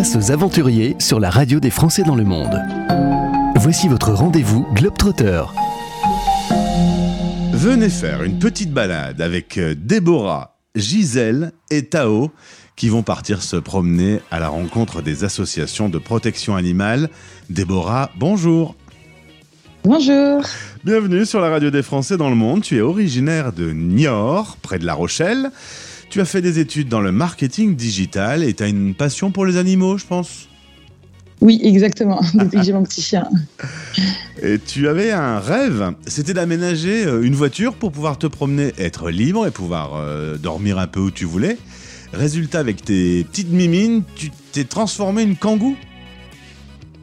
Aux aventuriers sur la radio des Français dans le monde. Voici votre rendez-vous Globetrotter. Venez faire une petite balade avec euh, Déborah, Gisèle et Tao qui vont partir se promener à la rencontre des associations de protection animale. Déborah, bonjour. Bonjour. Bienvenue sur la radio des Français dans le monde. Tu es originaire de Niort, près de La Rochelle. Tu as fait des études dans le marketing digital et tu as une passion pour les animaux, je pense. Oui, exactement, depuis que j'ai mon petit chien. Et tu avais un rêve, c'était d'aménager euh, une voiture pour pouvoir te promener, être libre et pouvoir euh, dormir un peu où tu voulais. Résultat, avec tes petites mimines, tu t'es transformé en kangou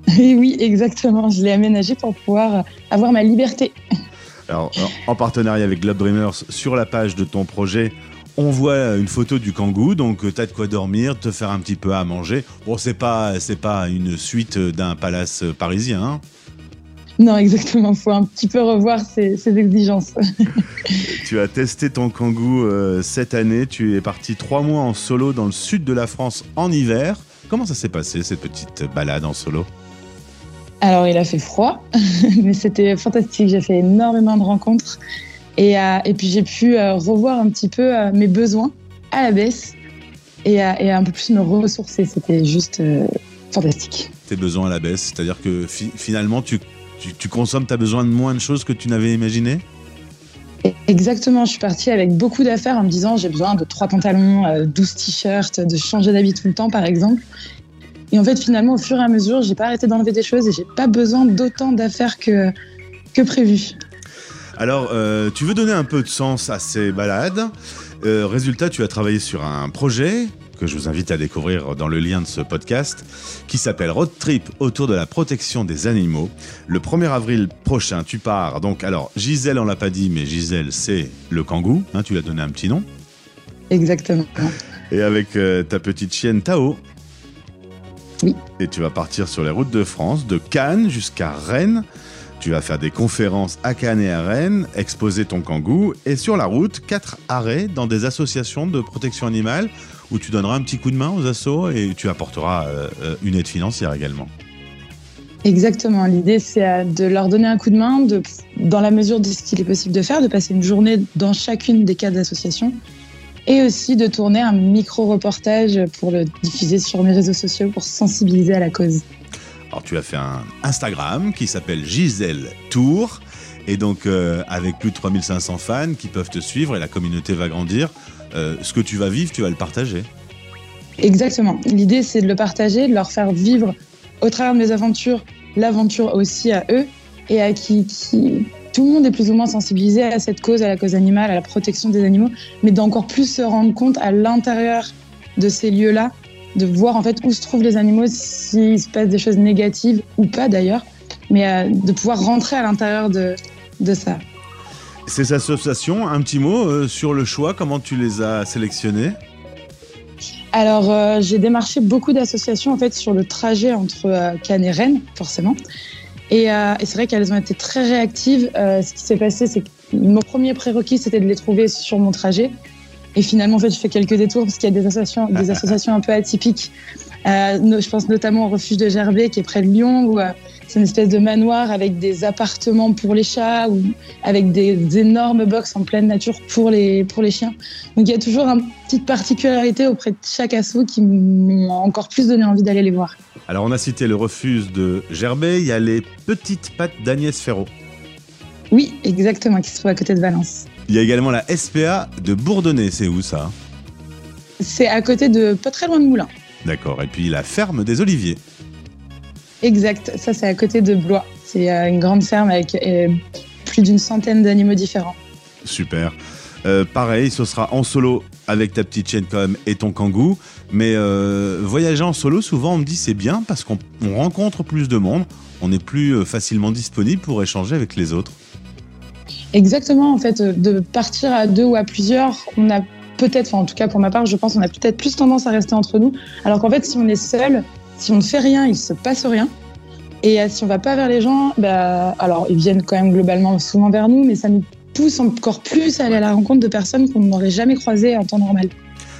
Et oui, exactement, je l'ai aménagé pour pouvoir avoir ma liberté. Alors, en partenariat avec Globe Dreamers, sur la page de ton projet, on voit une photo du kangou, donc tu as de quoi dormir, te faire un petit peu à manger. Bon, c'est pas, c'est pas une suite d'un palace parisien. Hein. non, exactement. Il faut un petit peu revoir ses, exigences. tu as testé ton kangou euh, cette année. Tu es parti trois mois en solo dans le sud de la France en hiver. Comment ça s'est passé cette petite balade en solo? Alors, il a fait froid, mais c'était fantastique. J'ai fait énormément de rencontres. Euh, et, puis j'ai pu euh, revoir un petit peu euh, mes besoins à la baisse et, un peu plus me ressourcer. C'était juste fantastique. Tes besoins à la baisse, c'est-à-dire que finalement tu, tu, consommes, tu as besoin de moins de choses que tu n'avais imaginé Exactement, je suis partie avec beaucoup d'affaires en me disant j'ai besoin de trois pantalons, 12 t-shirts, de changer d'habit tout le temps par exemple. Et en fait, finalement, au fur et à mesure, j'ai pas arrêté d'enlever des choses et j'ai pas besoin d'autant d'affaires que, que prévu. Alors, euh, tu veux donner un peu de sens à ces balades. Euh, résultat, tu as travaillé sur un projet que je vous invite à découvrir dans le lien de ce podcast, qui s'appelle Road Trip autour de la protection des animaux. Le 1er avril prochain, tu pars. Donc, alors, Gisèle, on l'a pas dit, mais Gisèle, c'est le kangou. Hein, tu lui as donné un petit nom. Exactement. Et avec euh, ta petite chienne Tao. Oui. Et tu vas partir sur les routes de France, de Cannes jusqu'à Rennes. Tu vas faire des conférences à Cannes et à Rennes, exposer ton kangou et sur la route, quatre arrêts dans des associations de protection animale où tu donneras un petit coup de main aux assos et tu apporteras euh, euh, une aide financière également. Exactement. L'idée, c'est euh, de leur donner un coup de main, de, dans la mesure de ce qu'il est possible de faire, de passer une journée dans chacune des quatre associations et aussi de tourner un micro-reportage pour le diffuser sur mes réseaux sociaux pour sensibiliser à la cause. Alors tu as fait un Instagram qui s'appelle Gisèle Tour. Et donc euh, avec plus de 3500 fans qui peuvent te suivre et la communauté va grandir, euh, ce que tu vas vivre, tu vas le partager. Exactement. L'idée, c'est de le partager, de leur faire vivre au travers de mes aventures, l'aventure aussi à eux et à qui, qui, tout le monde est plus ou moins sensibilisé à cette cause, à la cause animale, à la protection des animaux, mais d'encore plus se rendre compte à l'intérieur de ces lieux-là de voir en fait où se trouvent les animaux, s'il se passe des choses négatives ou pas d'ailleurs, mais euh, de pouvoir rentrer à l'intérieur de, de ça. Ces associations, un petit mot euh, sur le choix, comment tu les as sélectionnées? Alors, euh, j'ai démarché beaucoup d'associations en fait sur le trajet entre Cannes et Rennes, forcément. Et, et c'est vrai qu'elles ont été très réactives. ce qui s'est passé, c'est que mon premier prérequis, c'était de les trouver sur mon trajet. Et finalement, en fait, je fais quelques détours parce qu'il y a des associations, des associations un peu atypiques. Euh, je pense notamment au refuge de Gerbet qui est près de Lyon, où euh, c'est une espèce de manoir avec des appartements pour les chats ou avec des, énormes box en pleine nature pour les, pour les chiens. Donc il y a toujours une petite particularité auprès de chaque assaut qui m'ont encore plus donné envie d'aller les voir. Alors on a cité le refuge de Gerbet, il y a les petites pattes d'Agnès Ferraud. Oui, exactement, qui se trouve à côté de Valence. Il y a également la SPA de Bourdonnais. C'est où ça? C'est à côté de, pas très loin de Moulins. D'accord. Et puis la ferme des Oliviers. Exact. Ça, c'est à côté de Blois. C'est euh, une grande ferme avec euh, plus d'une centaine d'animaux différents. Super. Euh, pareil, ce sera en solo avec ta petite chaîne quand même et ton kangou. Mais voyager en solo, souvent on me dit c'est bien parce qu'on rencontre plus de monde, on est plus facilement disponible pour échanger avec les autres. Exactement, en fait, de partir à deux ou à plusieurs, on a peut-être, en tout cas pour ma part, je pense, on a peut-être plus tendance à rester entre nous, alors qu'en fait, si on est seul, si on ne fait rien, il se passe rien. Et euh, si on va pas vers les gens, bah, alors ils viennent quand même globalement souvent vers nous, mais ça nous pousse encore plus à aller à la rencontre de personnes qu'on n'aurait jamais croisées en temps normal.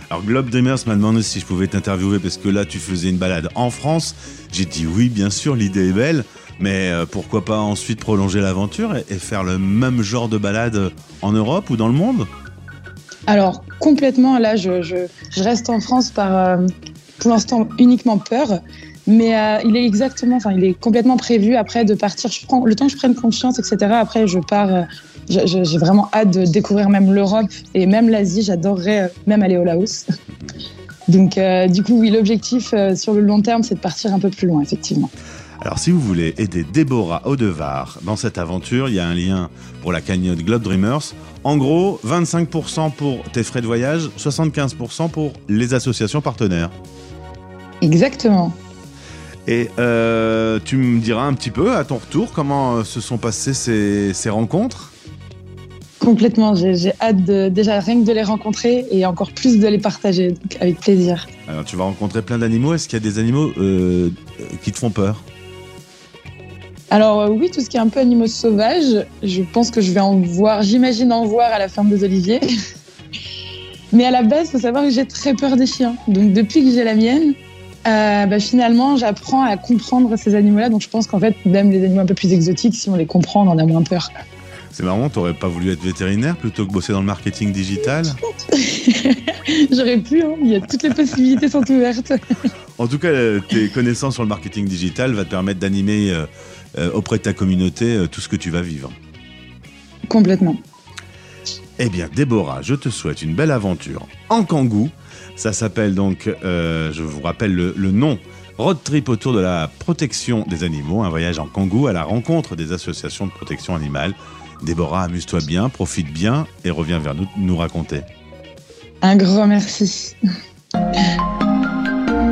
Alors Globe Dreamers m'a demandé si je pouvais t'interviewer parce que là tu faisais une balade en France. J'ai dit oui, bien sûr, l'idée est belle, mais euh, pourquoi pas ensuite prolonger l'aventure et, faire le même genre de balade en Europe ou dans le monde? Alors complètement, là je, je, reste en France par euh, pour l'instant uniquement peur. Mais euh, il est exactement, enfin, il est complètement prévu après de partir. Je prends le temps que je prenne confiance, etc. Après, je pars j'ai vraiment hâte de découvrir même l'Europe et même l'Asie. J'adorerais euh, même aller au Laos. Donc, euh, du coup, oui, l'objectif euh, sur le long terme, c'est de partir un peu plus loin, effectivement. Alors, si vous voulez aider Déborah Audevar dans cette aventure, il y a un lien pour la cagnotte Globe Dreamers. En gros, 25% pour tes frais de voyage, 75% pour les associations partenaires. Exactement. Et tu me diras un petit peu à ton retour comment se sont passées ces rencontres? Complètement, j'ai hâte de, déjà rien que de les rencontrer et encore plus de les partager, avec plaisir. Alors tu vas rencontrer plein d'animaux, est-ce qu'il y a des animaux euh, qui te font peur? Alors euh, oui, tout ce qui est un peu animaux sauvages, je pense que je vais en voir, j'imagine en voir à la ferme des Oliviers. Mais à la base, il faut savoir que j'ai très peur des chiens. Donc depuis que j'ai la mienne, euh, bah, finalement, j'apprends à comprendre ces animaux-là. Donc je pense qu'en fait, même les animaux un peu plus exotiques, si on les comprend, on en a moins peur. C'est marrant, t'aurais pas voulu être vétérinaire plutôt que bosser dans le marketing digital? J'aurais pu, hein. il y a toutes les possibilités sont ouvertes. en tout cas, tes connaissances sur le marketing digital va te permettre d'animer euh, auprès de ta communauté tout ce que tu vas vivre. Complètement. Eh bien, Déborah, je te souhaite une belle aventure en Kangoo. Ça s'appelle donc, je vous rappelle le, le nom, Road Trip autour de la protection des animaux, un voyage en Kangoo à la rencontre des associations de protection animale. Déborah, amuse-toi bien, profite bien et reviens vers nous nous raconter. Un grand merci.